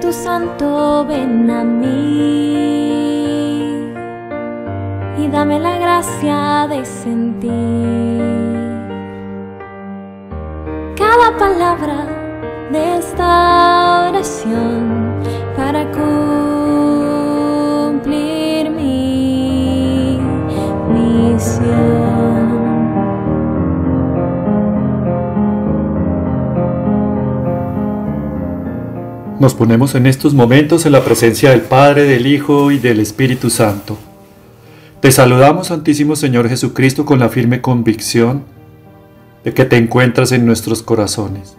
Espíritu Santo, ven a mí. Y dame la gracia de sentir cada palabra de esta oración Nos ponemos en estos momentos en la presencia del Padre, del Hijo y del Espíritu Santo. Te saludamos, Santísimo Señor Jesucristo, con la firme convicción de que te encuentras en nuestros corazones.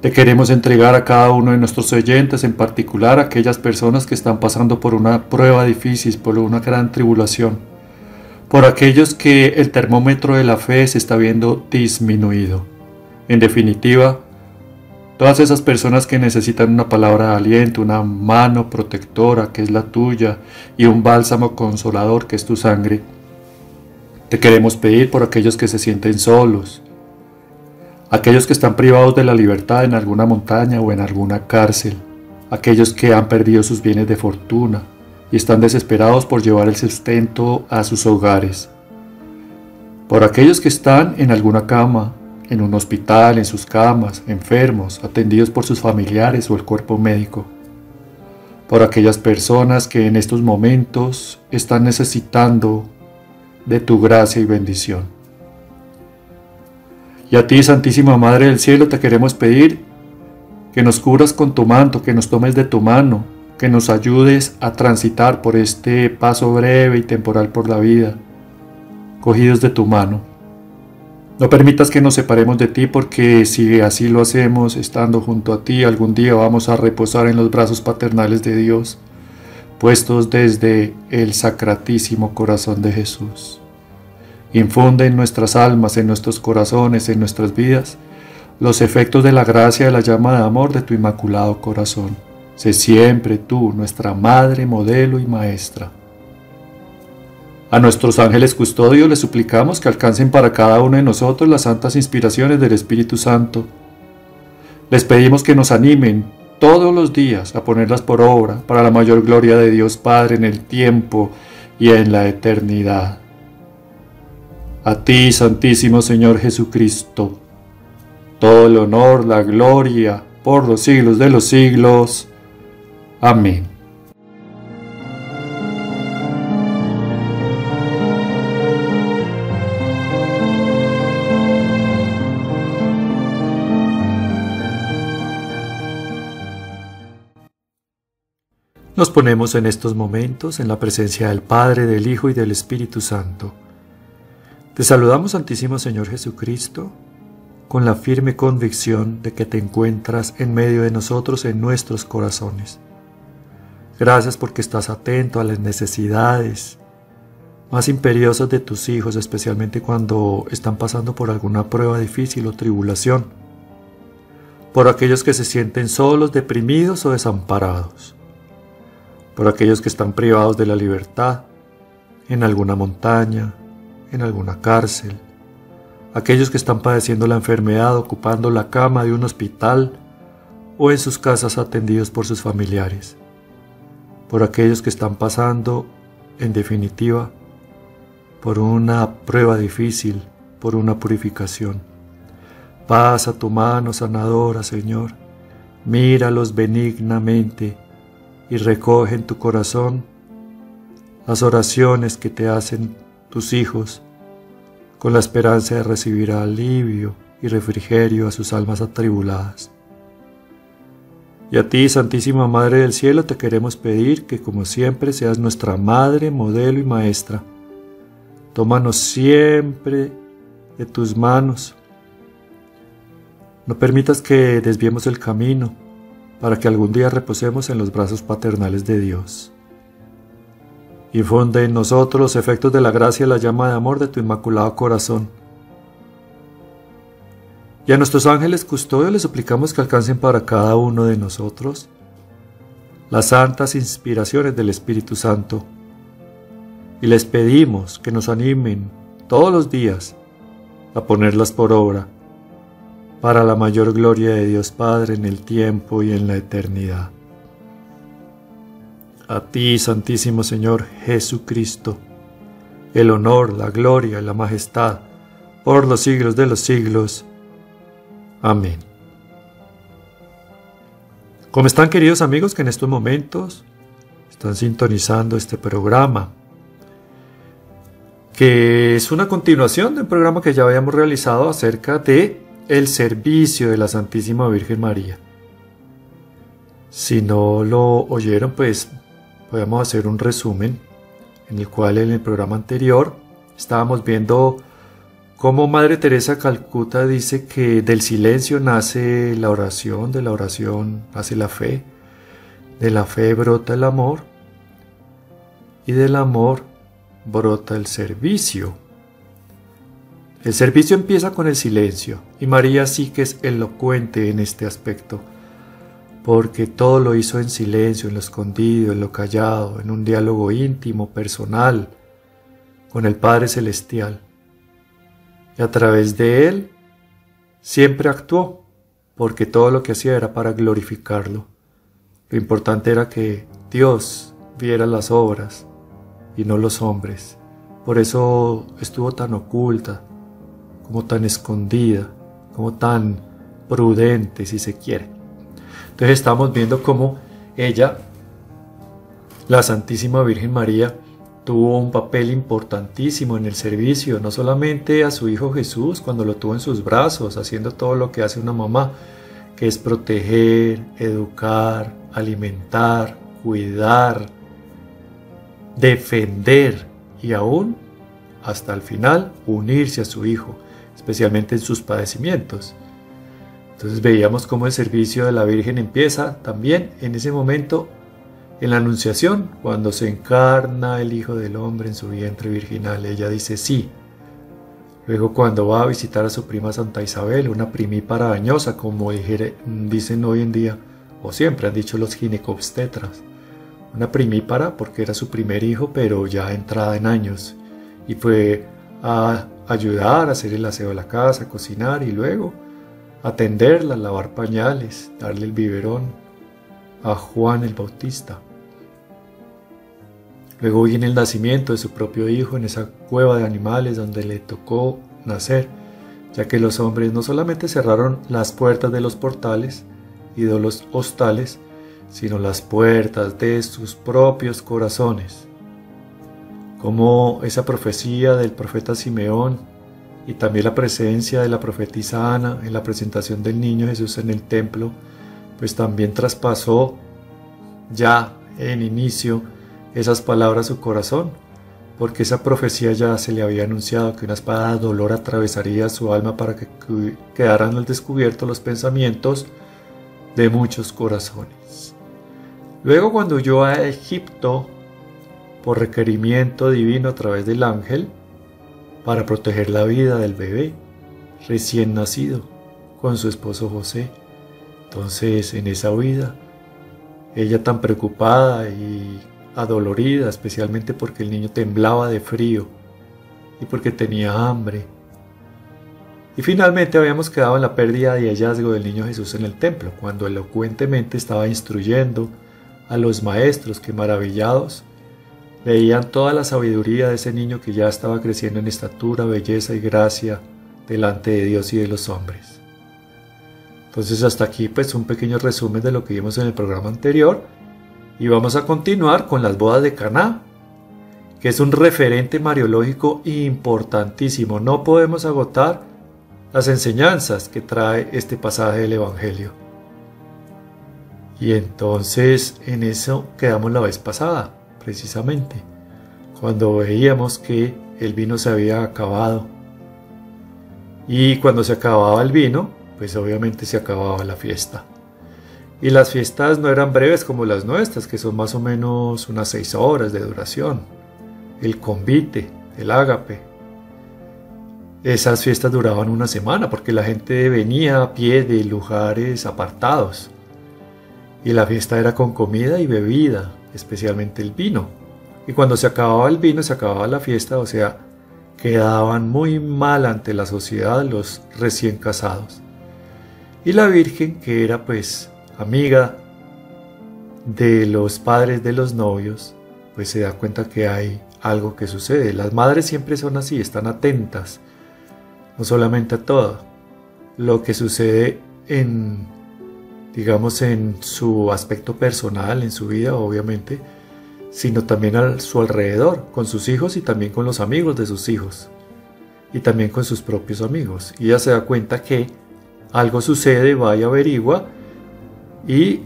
Te queremos entregar a cada uno de nuestros oyentes, en particular a aquellas personas que están pasando por una prueba difícil, por una gran tribulación, por aquellos que el termómetro de la fe se está viendo disminuido. En definitiva, Todas esas personas que necesitan una palabra de aliento, una mano protectora que es la tuya y un bálsamo consolador que es tu sangre. Te queremos pedir por aquellos que se sienten solos, aquellos que están privados de la libertad en alguna montaña o en alguna cárcel, aquellos que han perdido sus bienes de fortuna y están desesperados por llevar el sustento a sus hogares, por aquellos que están en alguna cama en un hospital, en sus camas, enfermos, atendidos por sus familiares o el cuerpo médico, por aquellas personas que en estos momentos están necesitando de tu gracia y bendición. Y a ti, Santísima Madre del Cielo, te queremos pedir que nos cubras con tu manto, que nos tomes de tu mano, que nos ayudes a transitar por este paso breve y temporal por la vida, cogidos de tu mano no permitas que nos separemos de ti porque si así lo hacemos, estando junto a ti, algún día vamos a reposar en los brazos paternales de Dios, puestos desde el sacratísimo corazón de Jesús. Infunde en nuestras almas, en nuestros corazones, en nuestras vidas, los efectos de la gracia de la llama de amor de tu inmaculado corazón. Sé siempre tú, nuestra Madre, modelo y Maestra. A nuestros ángeles custodios les suplicamos que alcancen para cada uno de nosotros las santas inspiraciones del Espíritu Santo. Les pedimos que nos animen todos los días a ponerlas por obra para la mayor gloria de Dios Padre en el tiempo y en la eternidad. A ti, Santísimo Señor Jesucristo, todo el honor, la gloria, por los siglos de los siglos. Amén. Nos ponemos en estos momentos en la presencia del Padre, del Hijo y del Espíritu Santo. Te saludamos, Santísimo Señor Jesucristo, con la firme convicción de que te encuentras en medio de nosotros en nuestros corazones. Gracias porque estás atento a las necesidades más imperiosas de tus hijos, especialmente cuando están pasando por alguna prueba difícil o tribulación, por aquellos que se sienten solos, deprimidos o desamparados por aquellos que están privados de la libertad, en alguna montaña, en alguna cárcel, aquellos que están padeciendo la enfermedad ocupando la cama de un hospital o en sus casas atendidos por sus familiares, por aquellos que están pasando, en definitiva, por una prueba difícil, por una purificación. Pasa tu mano sanadora, Señor, míralos benignamente y recoge en tu corazón las oraciones que te hacen tus hijos con la esperanza de recibir alivio y refrigerio a sus almas atribuladas. Y a ti, Santísima Madre del Cielo, te queremos pedir que como siempre seas nuestra Madre, modelo y Maestra. Tómanos siempre de tus manos. No permitas que desviemos el camino para que algún día reposemos en los brazos paternales de Dios. Infunde en nosotros los efectos de la gracia y la llama de amor de tu inmaculado corazón. Y a nuestros ángeles custodios les suplicamos que alcancen para cada uno de nosotros las santas inspiraciones del Espíritu Santo. Y les pedimos que nos animen todos los días a ponerlas por obra para la mayor gloria de Dios Padre en el tiempo y en la eternidad. A ti, Santísimo Señor Jesucristo, el honor, la gloria y la majestad por los siglos de los siglos. Amén. ¿Cómo están queridos amigos que en estos momentos están sintonizando este programa? Que es una continuación del programa que ya habíamos realizado acerca de el servicio de la Santísima Virgen María. Si no lo oyeron, pues podemos hacer un resumen en el cual en el programa anterior estábamos viendo cómo Madre Teresa Calcuta dice que del silencio nace la oración, de la oración nace la fe, de la fe brota el amor y del amor brota el servicio. El servicio empieza con el silencio y María sí que es elocuente en este aspecto, porque todo lo hizo en silencio, en lo escondido, en lo callado, en un diálogo íntimo, personal, con el Padre Celestial. Y a través de Él siempre actuó, porque todo lo que hacía era para glorificarlo. Lo importante era que Dios viera las obras y no los hombres. Por eso estuvo tan oculta, como tan escondida, como tan prudente si se quiere. Entonces estamos viendo cómo ella, la Santísima Virgen María, tuvo un papel importantísimo en el servicio, no solamente a su Hijo Jesús cuando lo tuvo en sus brazos, haciendo todo lo que hace una mamá, que es proteger, educar, alimentar, cuidar, defender y aún, hasta el final, unirse a su Hijo especialmente en sus padecimientos. Entonces veíamos cómo el servicio de la Virgen empieza también en ese momento en la Anunciación, cuando se encarna el Hijo del Hombre en su vientre virginal. Ella dice sí. Luego cuando va a visitar a su prima Santa Isabel, una primípara dañosa, como dicen hoy en día, o siempre han dicho los ginecobstetras. Una primípara porque era su primer hijo, pero ya entrada en años. Y fue a ayudar a hacer el aseo de la casa, cocinar y luego atenderla, lavar pañales, darle el biberón a Juan el Bautista. Luego viene el nacimiento de su propio hijo en esa cueva de animales donde le tocó nacer, ya que los hombres no solamente cerraron las puertas de los portales y de los hostales, sino las puertas de sus propios corazones como esa profecía del profeta Simeón y también la presencia de la profetisa Ana en la presentación del niño Jesús en el templo, pues también traspasó ya en inicio esas palabras su corazón, porque esa profecía ya se le había anunciado que una espada de dolor atravesaría su alma para que quedaran al descubierto los pensamientos de muchos corazones. Luego cuando huyó a Egipto, por requerimiento divino a través del ángel para proteger la vida del bebé recién nacido con su esposo José. Entonces en esa vida, ella tan preocupada y adolorida, especialmente porque el niño temblaba de frío y porque tenía hambre. Y finalmente habíamos quedado en la pérdida y hallazgo del niño Jesús en el templo, cuando elocuentemente estaba instruyendo a los maestros que maravillados Veían toda la sabiduría de ese niño que ya estaba creciendo en estatura, belleza y gracia delante de Dios y de los hombres. Entonces hasta aquí pues un pequeño resumen de lo que vimos en el programa anterior y vamos a continuar con las bodas de Caná, que es un referente mariológico importantísimo. No podemos agotar las enseñanzas que trae este pasaje del Evangelio. Y entonces en eso quedamos la vez pasada precisamente, cuando veíamos que el vino se había acabado. Y cuando se acababa el vino, pues obviamente se acababa la fiesta. Y las fiestas no eran breves como las nuestras, que son más o menos unas seis horas de duración. El convite, el ágape. Esas fiestas duraban una semana porque la gente venía a pie de lugares apartados. Y la fiesta era con comida y bebida, especialmente el vino. Y cuando se acababa el vino, se acababa la fiesta, o sea, quedaban muy mal ante la sociedad los recién casados. Y la Virgen, que era pues amiga de los padres de los novios, pues se da cuenta que hay algo que sucede. Las madres siempre son así, están atentas, no solamente a todo lo que sucede en, digamos, en su aspecto personal, en su vida, obviamente, sino también a su alrededor, con sus hijos y también con los amigos de sus hijos, y también con sus propios amigos. Y ella se da cuenta que algo sucede, va y averigua, y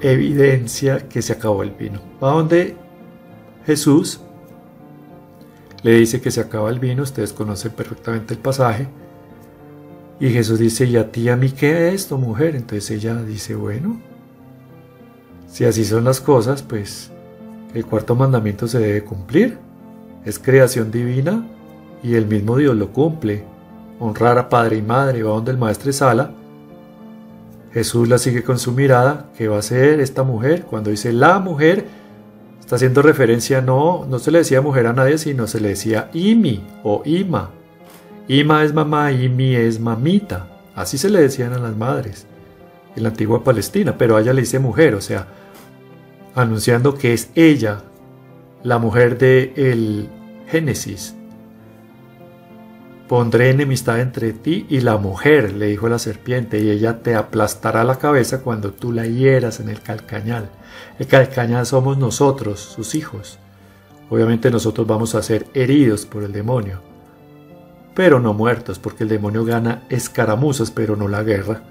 evidencia que se acabó el vino. Va donde Jesús le dice que se acaba el vino, ustedes conocen perfectamente el pasaje. Y Jesús dice, ¿y a ti a mí qué es esto, mujer? Entonces ella dice, bueno, si así son las cosas, pues el cuarto mandamiento se debe cumplir. Es creación divina y el mismo Dios lo cumple. Honrar a padre y madre, va donde el maestro Sala Jesús la sigue con su mirada, ¿qué va a hacer esta mujer? Cuando dice la mujer, está haciendo referencia, no, no se le decía mujer a nadie, sino se le decía Imi o Ima. Ima es mamá, Imi es mamita. Así se le decían a las madres en la antigua Palestina, pero a ella le dice mujer, o sea, anunciando que es ella, la mujer de el Génesis, Pondré enemistad entre ti y la mujer, le dijo la serpiente, y ella te aplastará la cabeza cuando tú la hieras en el calcañal. El calcañal somos nosotros, sus hijos. Obviamente nosotros vamos a ser heridos por el demonio, pero no muertos, porque el demonio gana escaramuzas, pero no la guerra.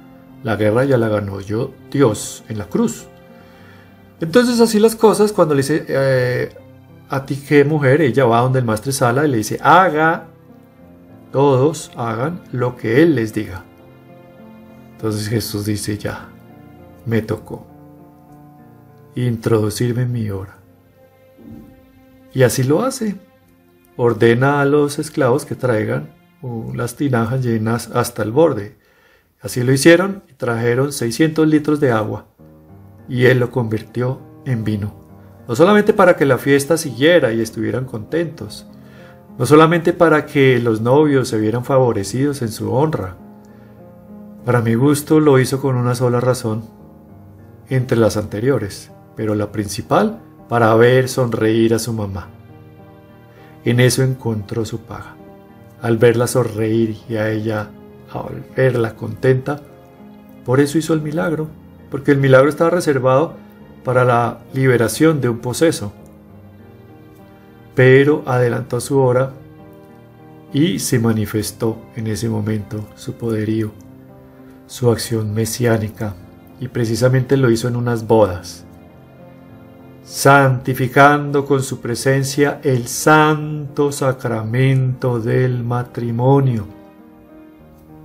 La guerra ya la ganó yo, Dios, en la cruz. Entonces así las cosas, cuando le dice, eh, a ti qué mujer, ella va donde el maestro Sala y le dice, haga todos hagan lo que Él les diga. Entonces Jesús dice, ya, me tocó introducirme en mi hora. Y así lo hace. Ordena a los esclavos que traigan las tinajas llenas hasta el borde. Así lo hicieron y trajeron 600 litros de agua y él lo convirtió en vino. No solamente para que la fiesta siguiera y estuvieran contentos, no solamente para que los novios se vieran favorecidos en su honra. Para mi gusto lo hizo con una sola razón, entre las anteriores, pero la principal para ver sonreír a su mamá. En eso encontró su paga. Al verla sonreír y a ella al verla contenta, por eso hizo el milagro, porque el milagro estaba reservado para la liberación de un poseso pero adelantó su hora y se manifestó en ese momento su poderío, su acción mesiánica, y precisamente lo hizo en unas bodas, santificando con su presencia el santo sacramento del matrimonio,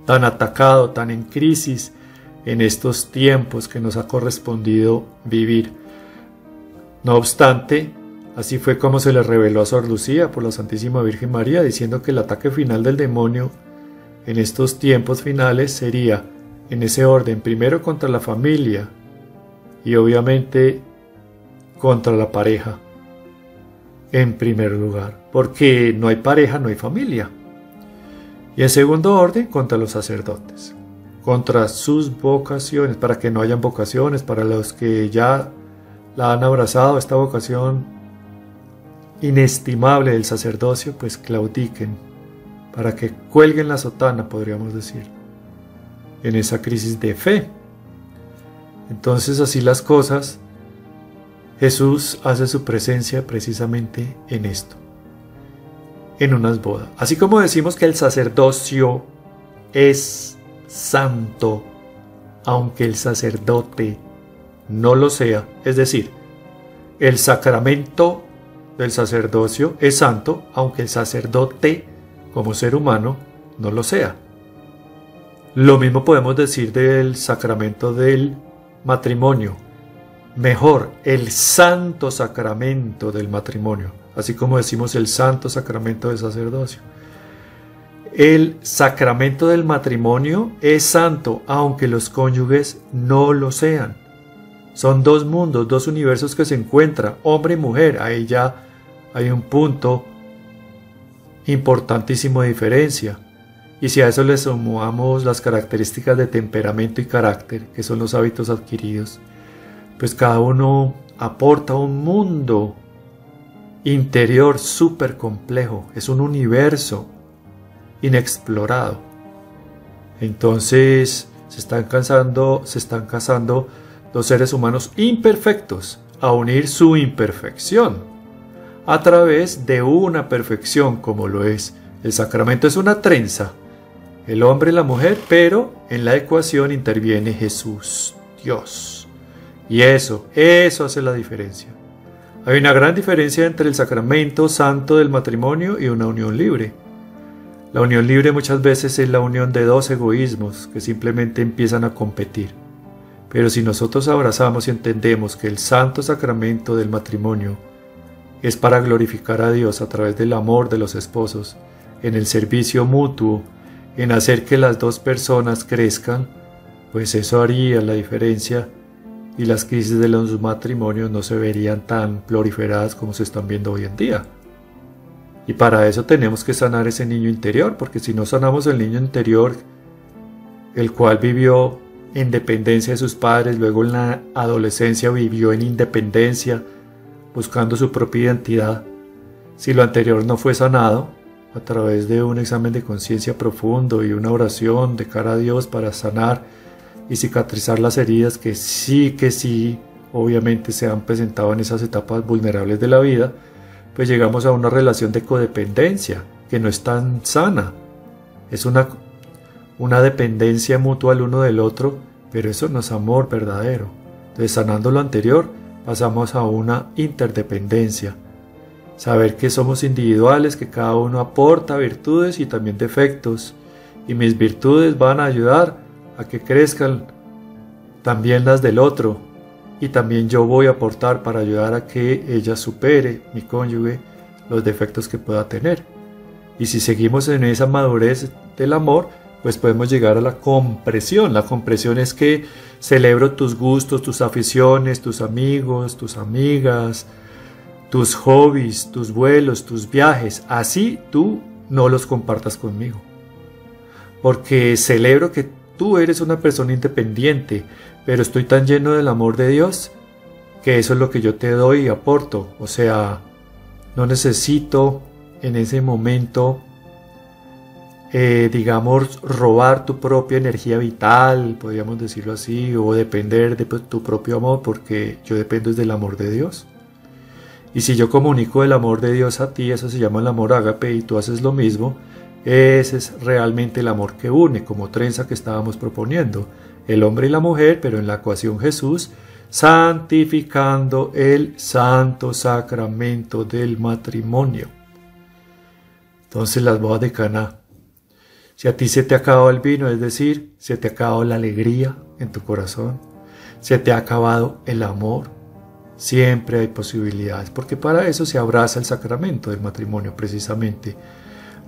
tan atacado, tan en crisis en estos tiempos que nos ha correspondido vivir. No obstante, Así fue como se le reveló a Sor Lucía por la Santísima Virgen María, diciendo que el ataque final del demonio en estos tiempos finales sería, en ese orden, primero contra la familia y obviamente contra la pareja, en primer lugar, porque no hay pareja, no hay familia. Y en segundo orden, contra los sacerdotes, contra sus vocaciones, para que no hayan vocaciones, para los que ya la han abrazado, esta vocación inestimable del sacerdocio, pues claudiquen, para que cuelguen la sotana, podríamos decir, en esa crisis de fe. Entonces así las cosas, Jesús hace su presencia precisamente en esto, en unas bodas. Así como decimos que el sacerdocio es santo, aunque el sacerdote no lo sea, es decir, el sacramento del sacerdocio es santo, aunque el sacerdote, como ser humano, no lo sea. Lo mismo podemos decir del sacramento del matrimonio. Mejor, el santo sacramento del matrimonio, así como decimos el santo sacramento del sacerdocio. El sacramento del matrimonio es santo, aunque los cónyuges no lo sean. Son dos mundos, dos universos que se encuentran, hombre y mujer. Ahí ya hay un punto importantísimo de diferencia. Y si a eso le sumamos las características de temperamento y carácter, que son los hábitos adquiridos, pues cada uno aporta un mundo interior súper complejo, es un universo inexplorado. Entonces se están casando, se están casando dos seres humanos imperfectos a unir su imperfección a través de una perfección como lo es. El sacramento es una trenza el hombre y la mujer, pero en la ecuación interviene Jesús, Dios. Y eso, eso hace la diferencia. Hay una gran diferencia entre el sacramento santo del matrimonio y una unión libre. La unión libre muchas veces es la unión de dos egoísmos que simplemente empiezan a competir. Pero si nosotros abrazamos y entendemos que el santo sacramento del matrimonio es para glorificar a Dios a través del amor de los esposos, en el servicio mutuo, en hacer que las dos personas crezcan, pues eso haría la diferencia y las crisis de los matrimonios no se verían tan proliferadas como se están viendo hoy en día. Y para eso tenemos que sanar ese niño interior, porque si no sanamos el niño interior, el cual vivió en dependencia de sus padres, luego en la adolescencia vivió en independencia, buscando su propia identidad, si lo anterior no fue sanado, a través de un examen de conciencia profundo y una oración de cara a Dios para sanar y cicatrizar las heridas que sí, que sí, obviamente se han presentado en esas etapas vulnerables de la vida, pues llegamos a una relación de codependencia que no es tan sana. Es una, una dependencia mutua el uno del otro, pero eso no es amor verdadero. Entonces, sanando lo anterior, pasamos a una interdependencia saber que somos individuales, que cada uno aporta virtudes y también defectos, y mis virtudes van a ayudar a que crezcan también las del otro, y también yo voy a aportar para ayudar a que ella supere, mi cónyuge, los defectos que pueda tener. Y si seguimos en esa madurez del amor, pues podemos llegar a la compresión. La compresión es que celebro tus gustos, tus aficiones, tus amigos, tus amigas, tus hobbies, tus vuelos, tus viajes, así tú no los compartas conmigo. Porque celebro que tú eres una persona independiente, pero estoy tan lleno del amor de Dios que eso es lo que yo te doy y aporto. O sea, no necesito en ese momento, eh, digamos, robar tu propia energía vital, podríamos decirlo así, o depender de tu propio amor, porque yo dependo del amor de Dios. Y si yo comunico el amor de Dios a ti, eso se llama el amor ágape y tú haces lo mismo, ese es realmente el amor que une, como trenza que estábamos proponiendo, el hombre y la mujer, pero en la ecuación Jesús, santificando el santo sacramento del matrimonio. Entonces las bodas de Caná. Si a ti se te ha el vino, es decir, se te ha acabado la alegría en tu corazón, se te ha acabado el amor, Siempre hay posibilidades, porque para eso se abraza el sacramento del matrimonio precisamente.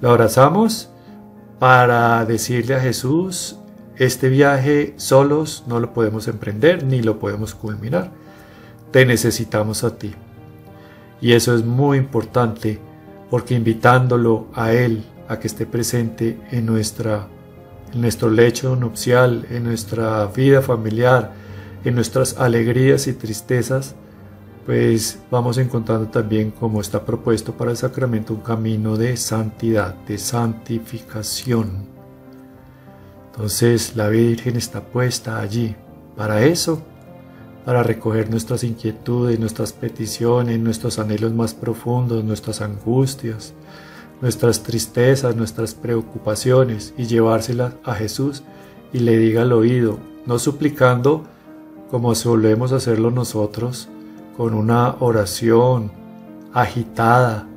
Lo abrazamos para decirle a Jesús, este viaje solos no lo podemos emprender ni lo podemos culminar. Te necesitamos a ti. Y eso es muy importante porque invitándolo a Él a que esté presente en, nuestra, en nuestro lecho nupcial, en nuestra vida familiar, en nuestras alegrías y tristezas, pues vamos encontrando también como está propuesto para el sacramento un camino de santidad, de santificación. Entonces la Virgen está puesta allí para eso, para recoger nuestras inquietudes, nuestras peticiones, nuestros anhelos más profundos, nuestras angustias, nuestras tristezas, nuestras preocupaciones y llevárselas a Jesús y le diga al oído, no suplicando como solemos hacerlo nosotros, con una oración agitada,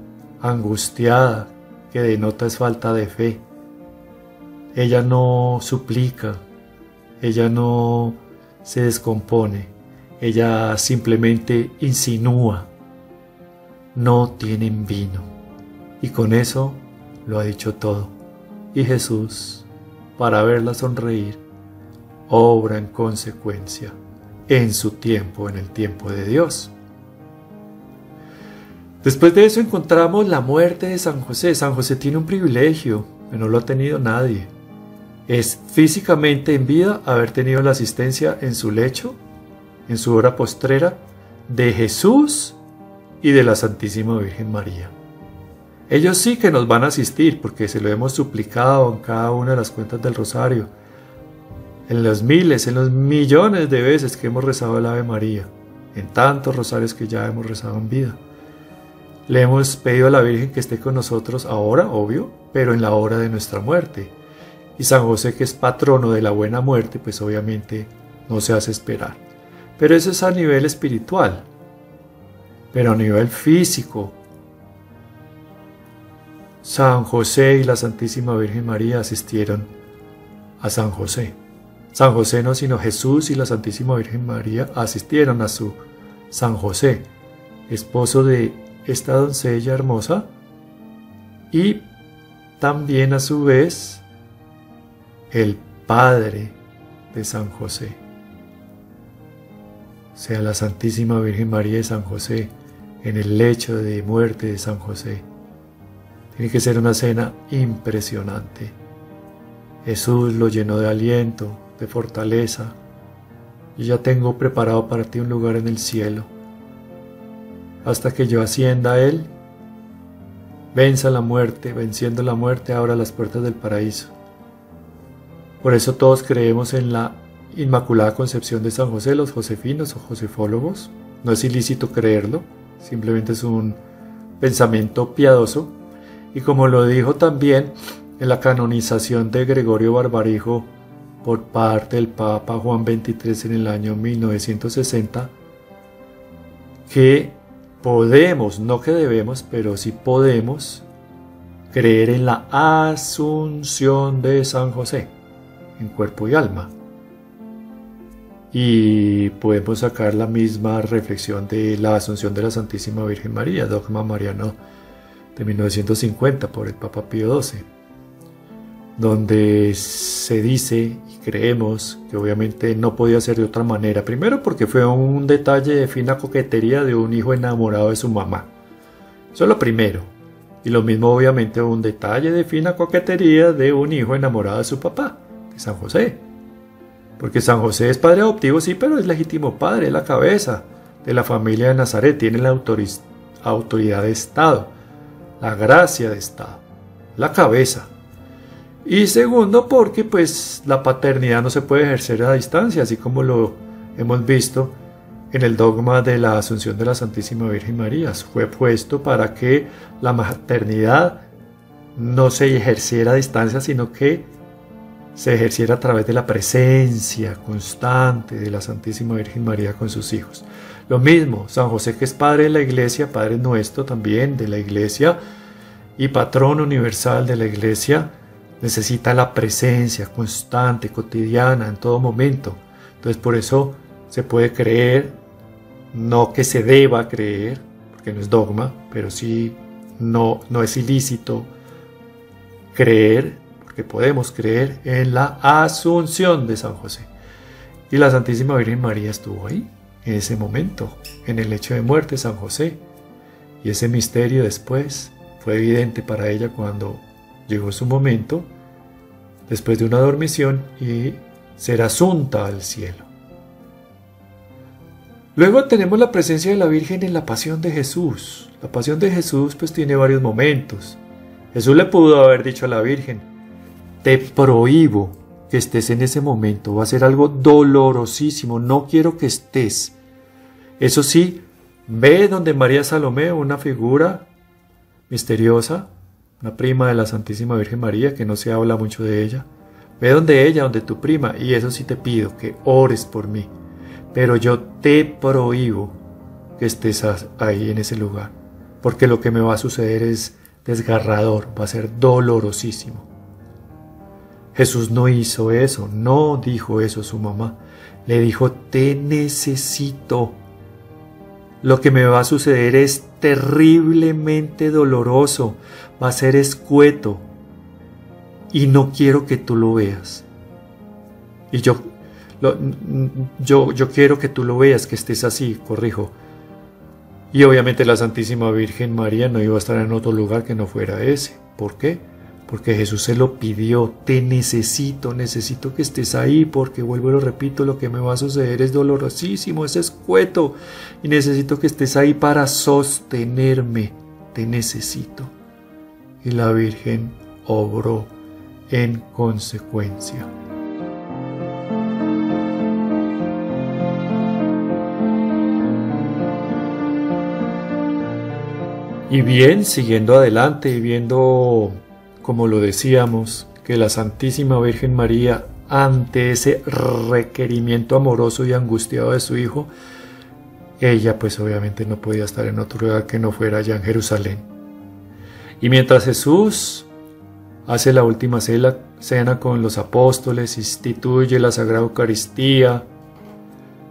angustiada, que denota es falta de fe. Ella no suplica, ella no se descompone, ella simplemente insinúa, no tienen vino. Y con eso lo ha dicho todo. Y Jesús, para verla sonreír, obra en consecuencia en su tiempo, en el tiempo de Dios. Después de eso encontramos la muerte de San José. San José tiene un privilegio. no lo ha tenido nadie. Es físicamente en vida haber tenido la asistencia en su lecho, en su hora postrera, de Jesús y de la Santísima Virgen María. Ellos sí que nos van a asistir porque se lo hemos suplicado en cada una de las cuentas del rosario, en los miles, en los millones de veces que hemos rezado el Ave María, en tantos rosarios que ya hemos rezado en vida. Le hemos pedido a la Virgen que esté con nosotros ahora, obvio, pero en la hora de nuestra muerte. Y San José, que es patrono de la buena muerte, pues obviamente no se hace esperar. Pero eso es a nivel espiritual. Pero a nivel físico, San José y la Santísima Virgen María asistieron a San José. San José no, sino Jesús y la Santísima Virgen María asistieron a su San José, esposo de esta doncella hermosa, y también a su vez el Padre de San José. Sea la Santísima Virgen María y San José en el lecho de muerte de San José. Tiene que ser una cena impresionante. Jesús lo llenó de aliento, de fortaleza. Yo ya tengo preparado para ti un lugar en el cielo. Hasta que yo ascienda a Él, venza la muerte, venciendo la muerte, abra las puertas del paraíso. Por eso todos creemos en la Inmaculada Concepción de San José, los josefinos o josefólogos. No es ilícito creerlo, simplemente es un pensamiento piadoso. Y como lo dijo también en la canonización de Gregorio Barbarijo por parte del Papa Juan XXIII en el año 1960, que podemos, no que debemos, pero sí podemos creer en la asunción de San José, en cuerpo y alma. Y podemos sacar la misma reflexión de la Asunción de la Santísima Virgen María, dogma mariano de 1950 por el Papa Pío XII, donde se dice creemos que obviamente no podía ser de otra manera. Primero porque fue un detalle de fina coquetería de un hijo enamorado de su mamá. Eso es lo primero. Y lo mismo obviamente un detalle de fina coquetería de un hijo enamorado de su papá, de San José. Porque San José es padre adoptivo, sí, pero es legítimo padre, es la cabeza de la familia de Nazaret, tiene la autoridad de Estado, la gracia de Estado, la cabeza. Y segundo, porque pues la paternidad no se puede ejercer a distancia, así como lo hemos visto en el dogma de la Asunción de la Santísima Virgen María. Fue puesto para que la maternidad no se ejerciera a distancia, sino que se ejerciera a través de la presencia constante de la Santísima Virgen María con sus hijos. Lo mismo, San José que es Padre de la Iglesia, Padre nuestro también de la Iglesia y patrón universal de la Iglesia, necesita la presencia constante, cotidiana, en todo momento. Entonces por eso se puede creer, no que se deba creer, porque no es dogma, pero sí no, no es ilícito creer que podemos creer en la asunción de San José. Y la Santísima Virgen María estuvo ahí, en ese momento, en el hecho de muerte de San José. Y ese misterio después fue evidente para ella cuando llegó su momento, después de una dormición, y ser asunta al cielo. Luego tenemos la presencia de la Virgen en la pasión de Jesús. La pasión de Jesús pues tiene varios momentos. Jesús le pudo haber dicho a la Virgen, te prohíbo que estés en ese momento. Va a ser algo dolorosísimo. No quiero que estés. Eso sí, ve donde María Salomé, una figura misteriosa, una prima de la Santísima Virgen María, que no se habla mucho de ella. Ve donde ella, donde tu prima, y eso sí te pido, que ores por mí. Pero yo te prohíbo que estés ahí en ese lugar, porque lo que me va a suceder es desgarrador, va a ser dolorosísimo. Jesús no hizo eso, no dijo eso su mamá. Le dijo, te necesito. Lo que me va a suceder es terriblemente doloroso, va a ser escueto y no quiero que tú lo veas. Y yo, yo, yo quiero que tú lo veas, que estés así, corrijo. Y obviamente la Santísima Virgen María no iba a estar en otro lugar que no fuera ese. ¿Por qué? porque Jesús se lo pidió, te necesito, necesito que estés ahí, porque vuelvo y lo repito, lo que me va a suceder es dolorosísimo, es escueto, y necesito que estés ahí para sostenerme, te necesito. Y la Virgen obró en consecuencia. Y bien, siguiendo adelante y viendo, como lo decíamos, que la Santísima Virgen María, ante ese requerimiento amoroso y angustiado de su Hijo, ella pues obviamente no podía estar en otro lugar que no fuera allá en Jerusalén. Y mientras Jesús hace la última cena con los apóstoles, instituye la Sagrada Eucaristía,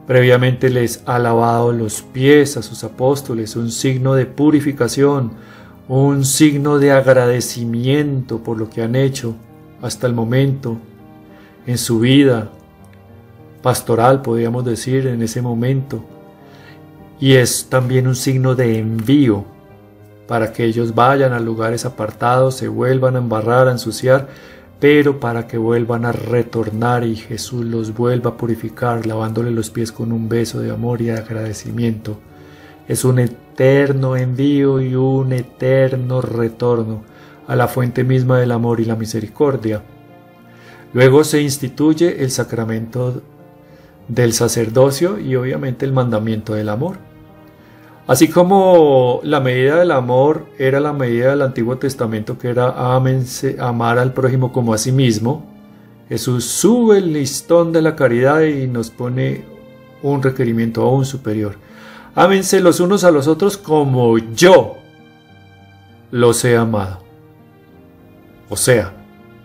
Previamente les ha lavado los pies a sus apóstoles, un signo de purificación, un signo de agradecimiento por lo que han hecho hasta el momento en su vida pastoral, podríamos decir, en ese momento. Y es también un signo de envío para que ellos vayan a lugares apartados, se vuelvan a embarrar, a ensuciar, pero para que vuelvan a retornar y Jesús los vuelva a purificar, lavándole los pies con un beso de amor y de agradecimiento. Es un eterno envío y un eterno retorno a la fuente misma del amor y la misericordia. Luego se instituye el sacramento del sacerdocio y obviamente el mandamiento del amor. Así como la medida del amor era la medida del Antiguo Testamento, que era amar al prójimo como a sí mismo, Jesús sube el listón de la caridad y nos pone un requerimiento aún superior. Ámense los unos a los otros como yo los he amado. O sea,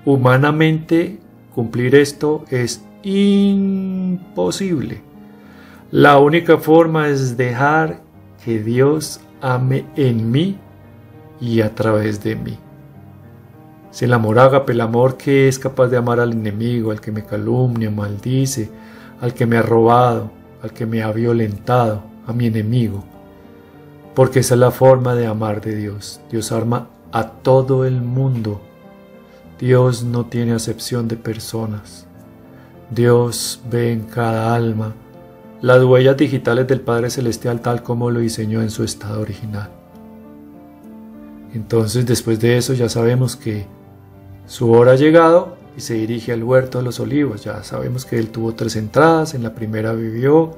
humanamente cumplir esto es imposible. La única forma es dejar que Dios ame en mí y a través de mí. Si el amor ágape, el amor que es capaz de amar al enemigo, al que me calumnia, maldice, al que me ha robado, al que me ha violentado, a mi enemigo. Porque esa es la forma de amar de Dios. Dios ama a todo el mundo. Dios no tiene acepción de personas. Dios ve en cada alma las huellas digitales del Padre Celestial tal como lo diseñó en su estado original. Entonces después de eso ya sabemos que su hora ha llegado y se dirige al huerto de los olivos. Ya sabemos que él tuvo tres entradas, en la primera vivió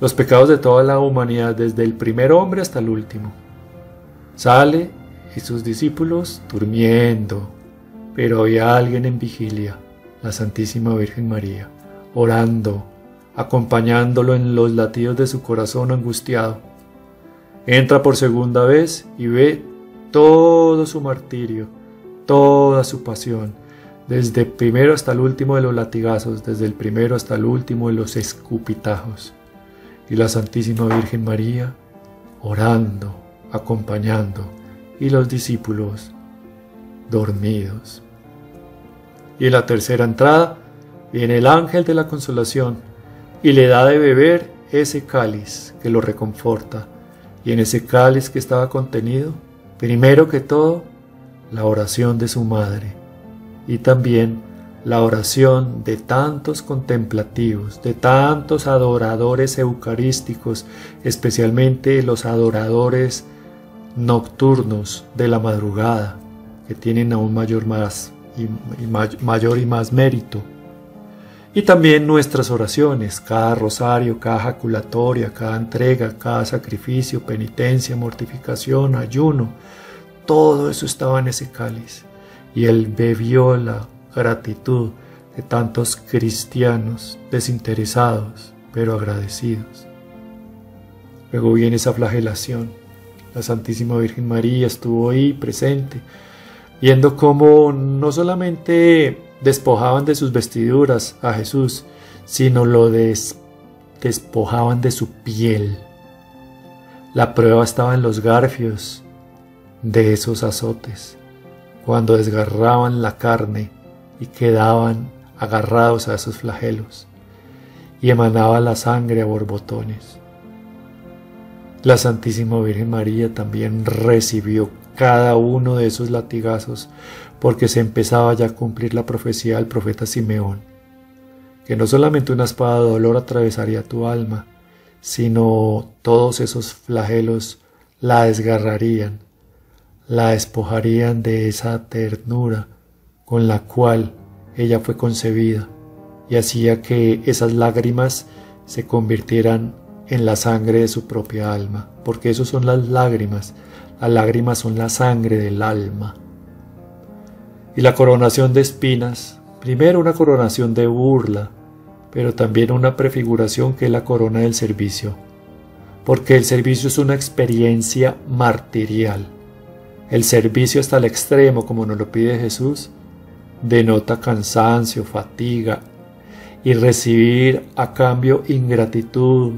los pecados de toda la humanidad desde el primer hombre hasta el último. Sale y sus discípulos durmiendo, pero había alguien en vigilia, la Santísima Virgen María, orando acompañándolo en los latidos de su corazón angustiado. Entra por segunda vez y ve todo su martirio, toda su pasión, desde el primero hasta el último de los latigazos, desde el primero hasta el último de los escupitajos. Y la Santísima Virgen María orando, acompañando, y los discípulos dormidos. Y en la tercera entrada viene el ángel de la consolación y le da de beber ese cáliz que lo reconforta. Y en ese cáliz que estaba contenido, primero que todo, la oración de su madre y también la oración de tantos contemplativos, de tantos adoradores eucarísticos, especialmente los adoradores nocturnos de la madrugada, que tienen aún mayor, más mayor y más mérito y también nuestras oraciones, cada rosario, cada jaculatoria, cada entrega, cada sacrificio, penitencia, mortificación, ayuno, todo eso estaba en ese cáliz. Y él bebió la gratitud de tantos cristianos desinteresados, pero agradecidos. Luego viene esa flagelación. La Santísima Virgen María estuvo ahí presente, viendo cómo no solamente despojaban de sus vestiduras a Jesús, sino lo despojaban de su piel. La prueba estaba en los garfios de esos azotes, cuando desgarraban la carne y quedaban agarrados a esos flagelos, y emanaba la sangre a borbotones. La Santísima Virgen María también recibió cada uno de esos latigazos porque se empezaba ya a cumplir la profecía del profeta Simeón, que no solamente una espada de dolor atravesaría tu alma, sino todos esos flagelos la desgarrarían, la despojarían de esa ternura con la cual ella fue concebida y hacía que esas lágrimas se convirtieran en la sangre de su propia alma, porque eso son las lágrimas, las lágrimas son la sangre del alma. Y la coronación de espinas, primero una coronación de burla, pero también una prefiguración que es la corona del servicio, porque el servicio es una experiencia martirial. El servicio hasta el extremo, como nos lo pide Jesús, denota cansancio, fatiga y recibir a cambio ingratitud,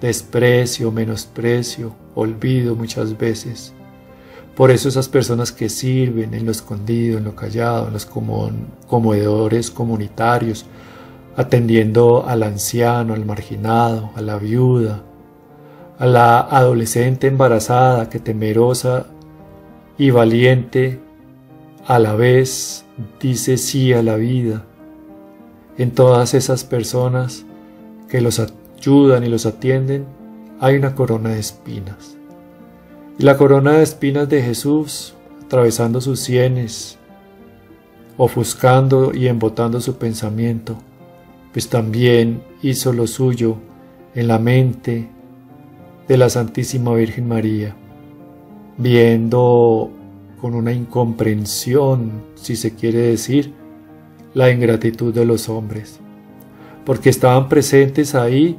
desprecio, menosprecio, olvido muchas veces. Por eso esas personas que sirven en lo escondido, en lo callado, en los comedores comunitarios, atendiendo al anciano, al marginado, a la viuda, a la adolescente embarazada que temerosa y valiente a la vez dice sí a la vida. En todas esas personas que los ayudan y los atienden, hay una corona de espinas. Y la corona de espinas de Jesús, atravesando sus sienes, ofuscando y embotando su pensamiento, pues también hizo lo suyo en la mente de la Santísima Virgen María, viendo con una incomprensión, si se quiere decir, la ingratitud de los hombres, porque estaban presentes ahí,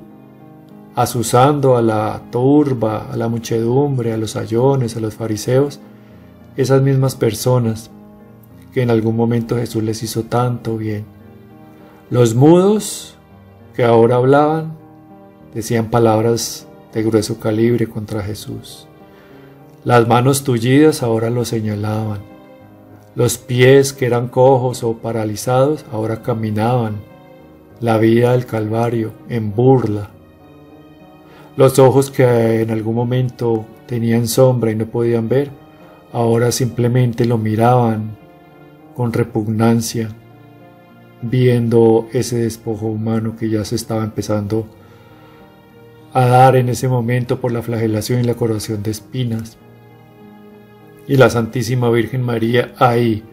asusando a la turba, a la muchedumbre, a los ayones, a los fariseos, esas mismas personas que en algún momento Jesús les hizo tanto bien. Los mudos que ahora hablaban decían palabras de grueso calibre contra Jesús. Las manos tullidas ahora lo señalaban. Los pies que eran cojos o paralizados ahora caminaban. La vida del Calvario en burla. Los ojos que en algún momento tenían sombra y no podían ver, ahora simplemente lo miraban con repugnancia, viendo ese despojo humano que ya se estaba empezando a dar en ese momento por la flagelación y la coronación de espinas y la Santísima Virgen María ahí,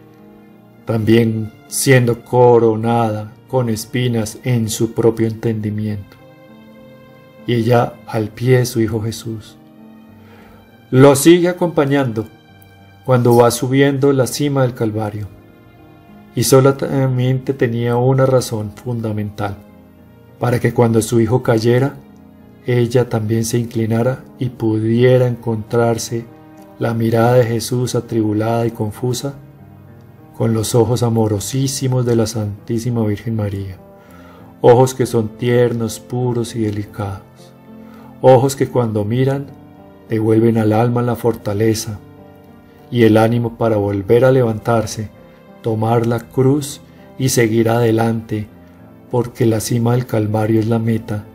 también siendo coronada con espinas en su propio entendimiento. Y ella al pie de su Hijo Jesús. Lo sigue acompañando cuando va subiendo la cima del Calvario. Y solamente tenía una razón fundamental, para que cuando su hijo cayera, ella también se inclinara y pudiera encontrarse la mirada de Jesús atribulada y confusa con los ojos amorosísimos de la Santísima Virgen María, ojos que son tiernos, puros y delicados, ojos que cuando miran devuelven al alma la fortaleza y el ánimo para volver a levantarse, tomar la cruz y seguir adelante, porque la cima del Calvario es la meta,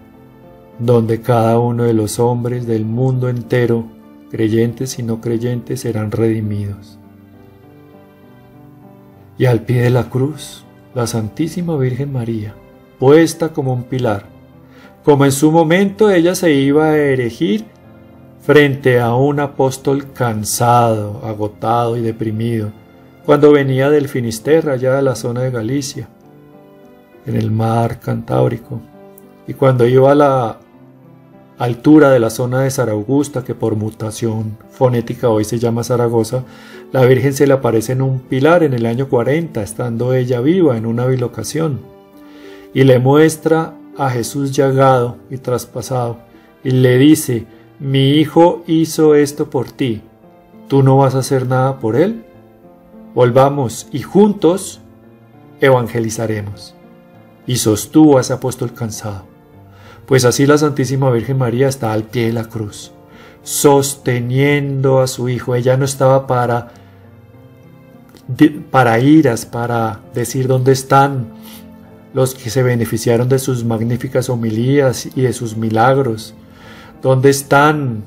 donde cada uno de los hombres del mundo entero creyentes y no creyentes serán redimidos. Y al pie de la cruz, la Santísima Virgen María, puesta como un pilar, como en su momento ella se iba a erigir frente a un apóstol cansado, agotado y deprimido, cuando venía del Finisterre, allá de la zona de Galicia, en el mar Cantábrico, y cuando iba a la altura de la zona de Zaraugusta, que por mutación fonética hoy se llama Zaragoza, la Virgen se le aparece en un pilar en el año 40, estando ella viva en una bilocación, y le muestra a Jesús llagado y traspasado, y le dice, mi hijo hizo esto por ti, ¿tú no vas a hacer nada por él? Volvamos y juntos evangelizaremos. Y sostuvo a ese apóstol cansado. Pues así la Santísima Virgen María está al pie de la cruz, sosteniendo a su Hijo. Ella no estaba para, para iras, para decir dónde están los que se beneficiaron de sus magníficas homilías y de sus milagros. ¿Dónde están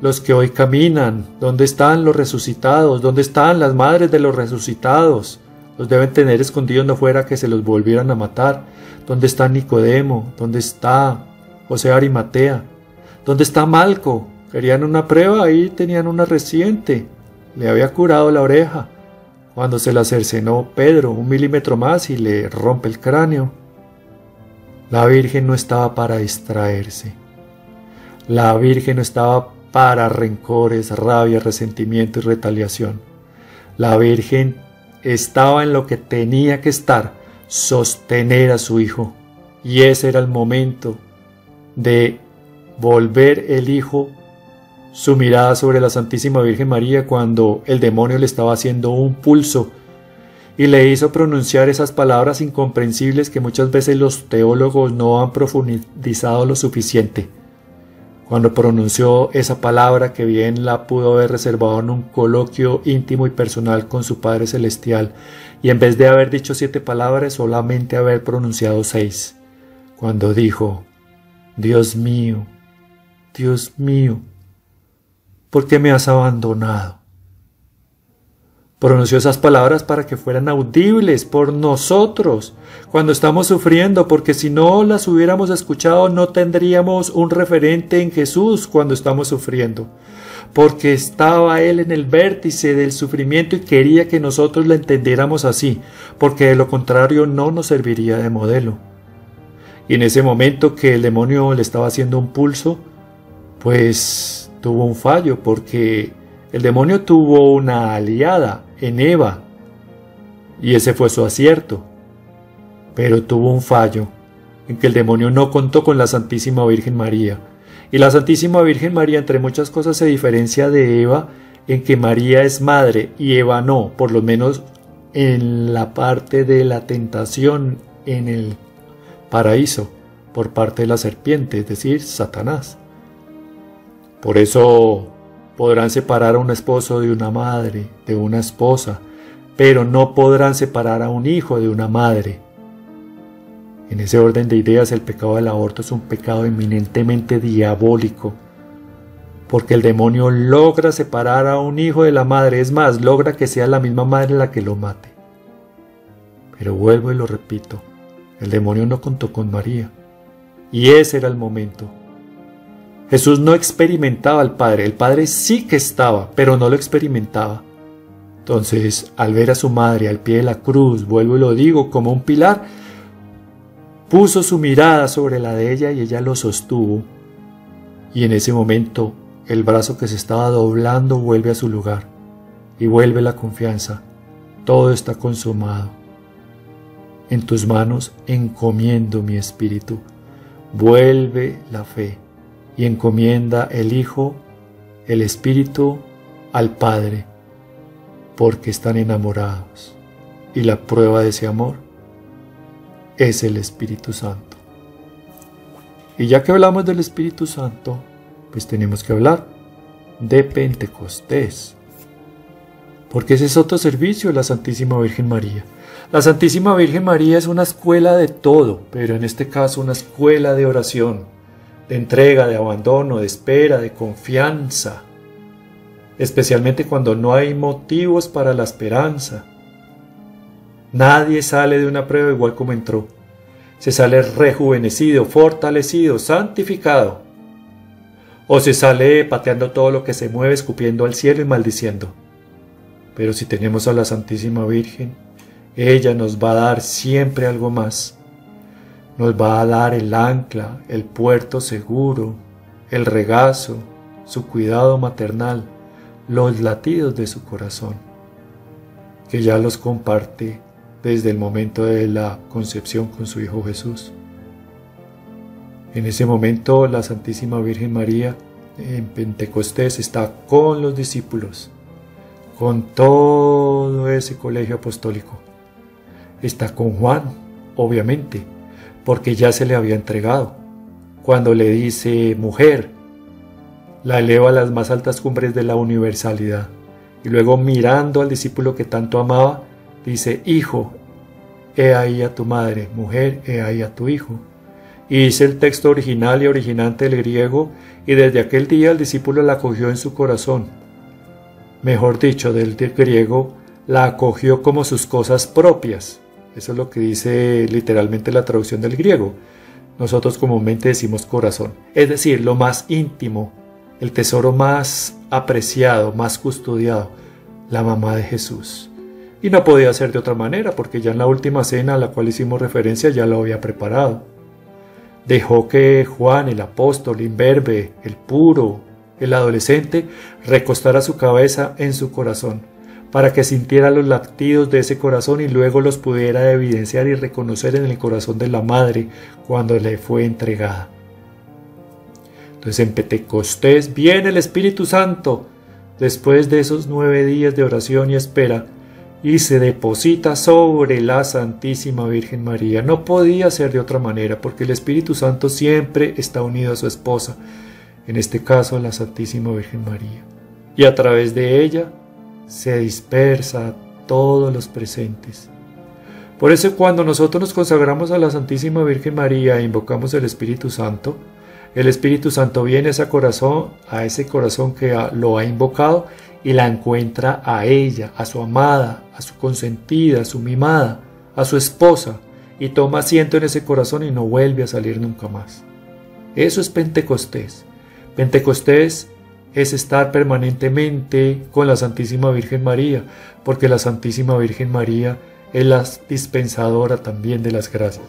los que hoy caminan? ¿Dónde están los resucitados? ¿Dónde están las madres de los resucitados? Los deben tener escondidos no fuera que se los volvieran a matar. ¿Dónde está Nicodemo? ¿Dónde está José Arimatea? ¿Dónde está Malco? Querían una prueba, ahí tenían una reciente. Le había curado la oreja. Cuando se la cercenó Pedro un milímetro más y le rompe el cráneo. La Virgen no estaba para distraerse. La Virgen no estaba para rencores, rabia, resentimiento y retaliación. La Virgen estaba en lo que tenía que estar, sostener a su hijo. Y ese era el momento de volver el hijo su mirada sobre la Santísima Virgen María cuando el demonio le estaba haciendo un pulso y le hizo pronunciar esas palabras incomprensibles que muchas veces los teólogos no han profundizado lo suficiente. Cuando pronunció esa palabra que bien la pudo haber reservado en un coloquio íntimo y personal con su Padre Celestial, y en vez de haber dicho siete palabras, solamente haber pronunciado seis, cuando dijo, Dios mío, Dios mío, ¿por qué me has abandonado? Pronunció esas palabras para que fueran audibles por nosotros cuando estamos sufriendo, porque si no las hubiéramos escuchado no tendríamos un referente en Jesús cuando estamos sufriendo, porque estaba Él en el vértice del sufrimiento y quería que nosotros lo entendiéramos así, porque de lo contrario no nos serviría de modelo. Y en ese momento que el demonio le estaba haciendo un pulso, pues tuvo un fallo, porque el demonio tuvo una aliada en Eva, y ese fue su acierto. Pero tuvo un fallo, en que el demonio no contó con la Santísima Virgen María. Y la Santísima Virgen María, entre muchas cosas, se diferencia de Eva en que María es madre y Eva no, por lo menos en la parte de la tentación en el paraíso, por parte de la serpiente, es decir, Satanás. Por eso Podrán separar a un esposo de una madre, de una esposa, pero no podrán separar a un hijo de una madre. En ese orden de ideas, el pecado del aborto es un pecado eminentemente diabólico, porque el demonio logra separar a un hijo de la madre, es más, logra que sea la misma madre la que lo mate. Pero vuelvo y lo repito, el demonio no contó con María, y ese era el momento Jesús no experimentaba al Padre, el Padre sí que estaba, pero no lo experimentaba. Entonces, al ver a su madre al pie de la cruz, vuelvo y lo digo, como un pilar, puso su mirada sobre la de ella y ella lo sostuvo. Y en ese momento, el brazo que se estaba doblando vuelve a su lugar y vuelve la confianza. Todo está consumado. En tus manos encomiendo mi espíritu. Vuelve la fe y encomienda el Hijo, el Espíritu al Padre, porque están enamorados. Y la prueba de ese amor es el Espíritu Santo. Y ya que hablamos del Espíritu Santo, pues tenemos que hablar de Pentecostés. Porque ese es otro servicio de la Santísima Virgen María. La Santísima Virgen María es una escuela de todo, pero en este caso una escuela de oración de entrega, de abandono, de espera, de confianza, especialmente cuando no hay motivos para la esperanza. Nadie sale de una prueba igual como entró. Se sale rejuvenecido, fortalecido, santificado. O se sale pateando todo lo que se mueve, escupiendo al cielo y maldiciendo. Pero si tenemos a la Santísima Virgen, ella nos va a dar siempre algo más nos va a dar el ancla, el puerto seguro, el regazo, su cuidado maternal, los latidos de su corazón, que ya los comparte desde el momento de la concepción con su Hijo Jesús. En ese momento la Santísima Virgen María en Pentecostés está con los discípulos, con todo ese colegio apostólico. Está con Juan, obviamente, porque ya se le había entregado. Cuando le dice mujer, la eleva a las más altas cumbres de la universalidad. Y luego mirando al discípulo que tanto amaba, dice, hijo, he ahí a tu madre, mujer, he ahí a tu hijo. Hice el texto original y originante del griego y desde aquel día el discípulo la acogió en su corazón. Mejor dicho, del griego, la acogió como sus cosas propias. Eso es lo que dice literalmente la traducción del griego. Nosotros comúnmente decimos corazón, es decir, lo más íntimo, el tesoro más apreciado, más custodiado, la mamá de Jesús. Y no podía ser de otra manera, porque ya en la última cena a la cual hicimos referencia ya lo había preparado. Dejó que Juan, el apóstol, imberbe, el puro, el adolescente, recostara su cabeza en su corazón, para que sintiera los latidos de ese corazón y luego los pudiera evidenciar y reconocer en el corazón de la madre cuando le fue entregada. Entonces en Pentecostés viene el Espíritu Santo, después de esos nueve días de oración y espera, y se deposita sobre la Santísima Virgen María. No podía ser de otra manera, porque el Espíritu Santo siempre está unido a su esposa, en este caso a la Santísima Virgen María. Y a través de ella se dispersa a todos los presentes. Por eso cuando nosotros nos consagramos a la Santísima Virgen María e invocamos el Espíritu Santo, el Espíritu Santo viene a ese corazón, a ese corazón que lo ha invocado y la encuentra a ella, a su amada, a su consentida, a su mimada, a su esposa, y toma asiento en ese corazón y no vuelve a salir nunca más. Eso es Pentecostés. Pentecostés es estar permanentemente con la Santísima Virgen María, porque la Santísima Virgen María es la dispensadora también de las gracias,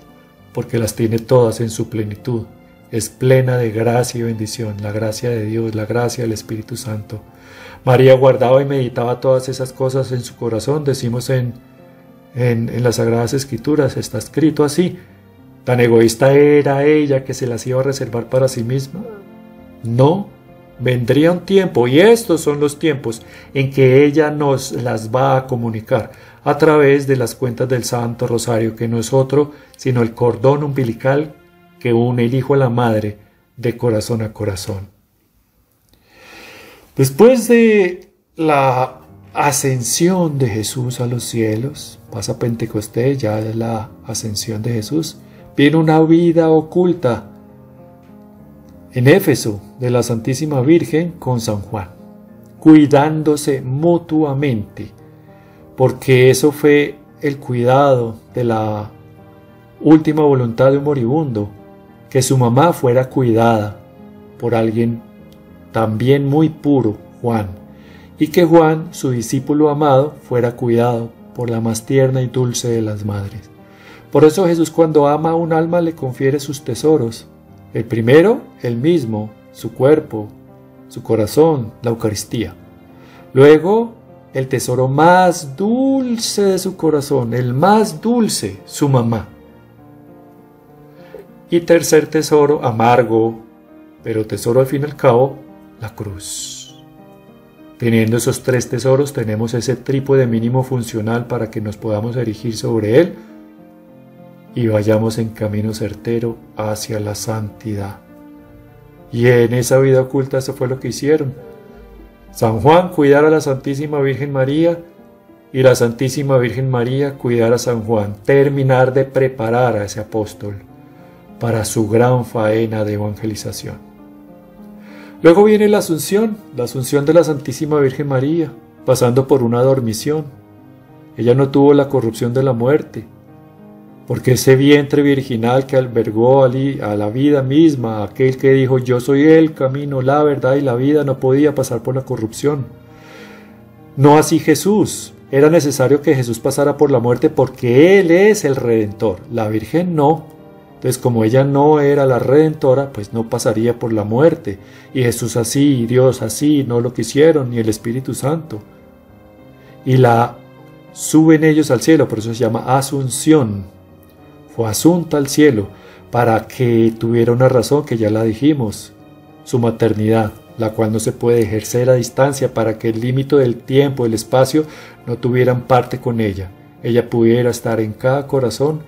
porque las tiene todas en su plenitud. Es plena de gracia y bendición, la gracia de Dios, la gracia del Espíritu Santo. María guardaba y meditaba todas esas cosas en su corazón, decimos en, en, las Sagradas Escrituras, está escrito así. Tan egoísta era ella que se las iba a reservar para sí misma. No, vendría un tiempo, y estos son los tiempos en que ella nos las va a comunicar a través de las cuentas del Santo Rosario, que no es otro sino el cordón umbilical que une el hijo a la madre de corazón a corazón. Después de la ascensión de Jesús a los cielos, pasa Pentecostés, ya es la ascensión de Jesús, viene una vida oculta en Éfeso de la Santísima Virgen con San Juan, cuidándose mutuamente, porque eso fue el cuidado de la última voluntad de un moribundo, que su mamá fuera cuidada por alguien también muy puro, Juan, y que Juan, su discípulo amado, fuera cuidado por la más tierna y dulce de las madres. Por eso Jesús cuando ama a un alma le confiere sus tesoros. El primero, el mismo, su cuerpo, su corazón, la Eucaristía. Luego, el tesoro más dulce de su corazón, el más dulce, su mamá. Y tercer tesoro, amargo, pero tesoro al fin y al cabo, la cruz. Teniendo esos tres tesoros, tenemos ese trípode mínimo funcional para que nos podamos erigir sobre él y vayamos en camino certero hacia la santidad. Y en esa vida oculta eso fue lo que hicieron. San Juan cuidar a la Santísima Virgen María y la Santísima Virgen María cuidar a San Juan, terminar de preparar a ese apóstol para su gran faena de evangelización. Luego viene la Asunción, la Asunción de la Santísima Virgen María, pasando por una dormición. Ella no tuvo la corrupción de la muerte, porque ese vientre virginal que albergó a la vida misma, aquel que dijo yo soy el camino, la verdad y la vida, no podía pasar por la corrupción. No así Jesús. Era necesario que Jesús pasara por la muerte porque Él es el Redentor. La Virgen no. Entonces como ella no era la Redentora, pues no pasaría por la muerte. Y Jesús así, y Dios así, no lo quisieron, ni el Espíritu Santo. Y la suben ellos al cielo, por eso se llama Asunción fue asunta al cielo para que tuviera una razón que ya la dijimos, su maternidad, la cual no se puede ejercer a distancia para que el límite del tiempo, el espacio, no tuvieran parte con ella. Ella pudiera estar en cada corazón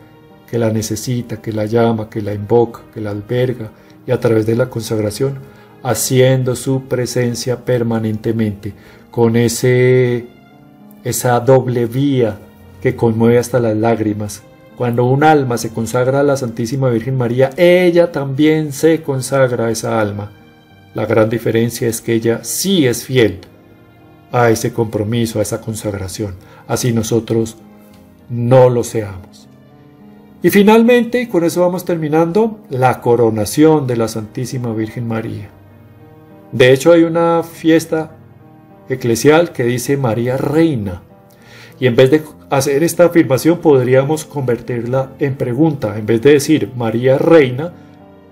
que la necesita, que la llama, que la invoca, que la alberga y a través de la consagración, haciendo su presencia permanentemente, con ese, esa doble vía que conmueve hasta las lágrimas, Cuando un alma se consagra a la Santísima Virgen María, ella también se consagra a esa alma. La gran diferencia es que ella sí es fiel a ese compromiso, a esa consagración. Así nosotros no lo seamos. Y finalmente, y con eso vamos terminando, la coronación de la Santísima Virgen María. De hecho, hay una fiesta eclesial que dice María Reina. Y en vez de hacer esta afirmación podríamos convertirla en pregunta. En vez de decir María Reina,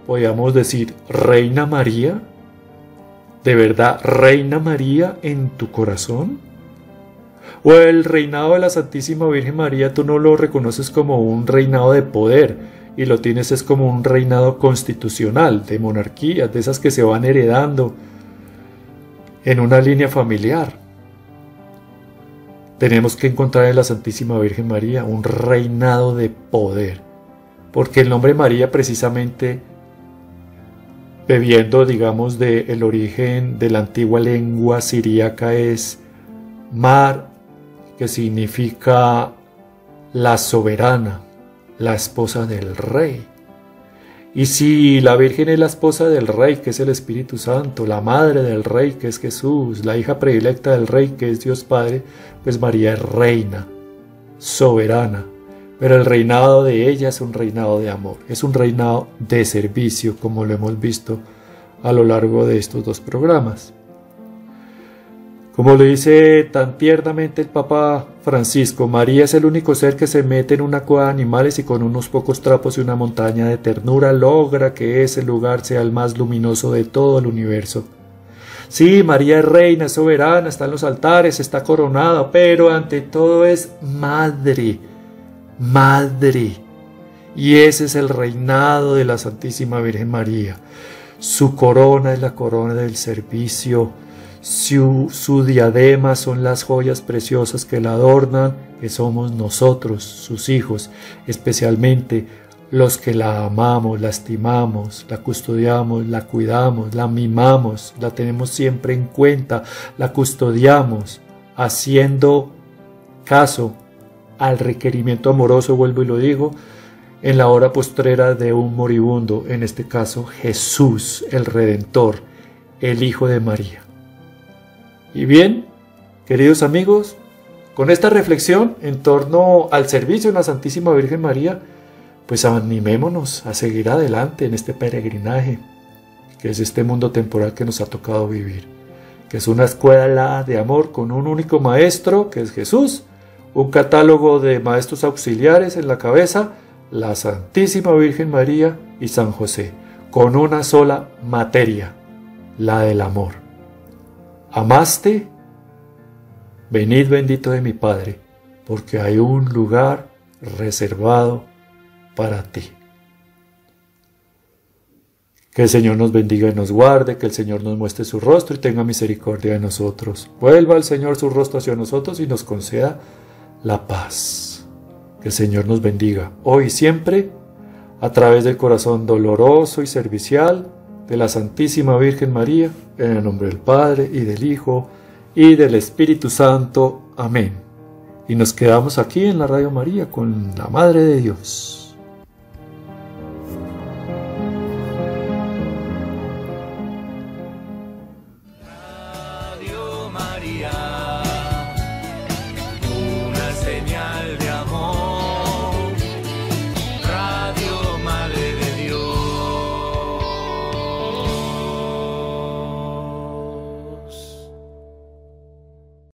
podríamos decir Reina María. ¿De verdad Reina María en tu corazón? ¿O el reinado de la Santísima Virgen María tú no lo reconoces como un reinado de poder y lo tienes es como un reinado constitucional, de monarquía, de esas que se van heredando en una línea familiar? Tenemos que encontrar en la Santísima Virgen María un reinado de poder, porque el nombre María precisamente, bebiendo digamos del origen de la antigua lengua siríaca es Mar, que significa la soberana, la esposa del rey. Y si la Virgen es la esposa del Rey, que es el Espíritu Santo, la madre del Rey, que es Jesús, la hija predilecta del Rey, que es Dios Padre, pues María es reina, soberana. Pero el reinado de ella es un reinado de amor, es un reinado de servicio, como lo hemos visto a lo largo de estos dos programas. Como lo dice tan tiernamente el Papa Francisco, María es el único ser que se mete en una cueva de animales y con unos pocos trapos y una montaña de ternura logra que ese lugar sea el más luminoso de todo el universo. Sí, María es reina, es soberana, está en los altares, está coronada, pero ante todo es madre, madre. Y ese es el reinado de la Santísima Virgen María. Su corona es la corona del servicio su, diadema son las joyas preciosas que la adornan, que somos nosotros, sus hijos, especialmente los que la amamos, la estimamos, la custodiamos, la cuidamos, la mimamos, la tenemos siempre en cuenta, la custodiamos, haciendo caso al requerimiento amoroso, vuelvo y lo digo, en la hora postrera de un moribundo, en este caso Jesús, el Redentor, el Hijo de María. Y bien, queridos amigos, con esta reflexión en torno al servicio de la Santísima Virgen María, pues animémonos a seguir adelante en este peregrinaje, que es este mundo temporal que nos ha tocado vivir, que es una escuela de amor con un único maestro, que es Jesús, un catálogo de maestros auxiliares en la cabeza, la Santísima Virgen María y San José, con una sola materia, la del amor. ¿Amaste? Venid bendito de mi Padre, porque hay un lugar reservado para ti. Que el Señor nos bendiga y nos guarde, que el Señor nos muestre su rostro y tenga misericordia de nosotros. Vuelva el Señor su rostro hacia nosotros y nos conceda la paz. Que el Señor nos bendiga hoy y siempre, a través del corazón doloroso y servicial de la Santísima Virgen María, en el nombre del Padre y del Hijo y del Espíritu Santo. Amén. Y nos quedamos aquí en la Radio María con la Madre de Dios.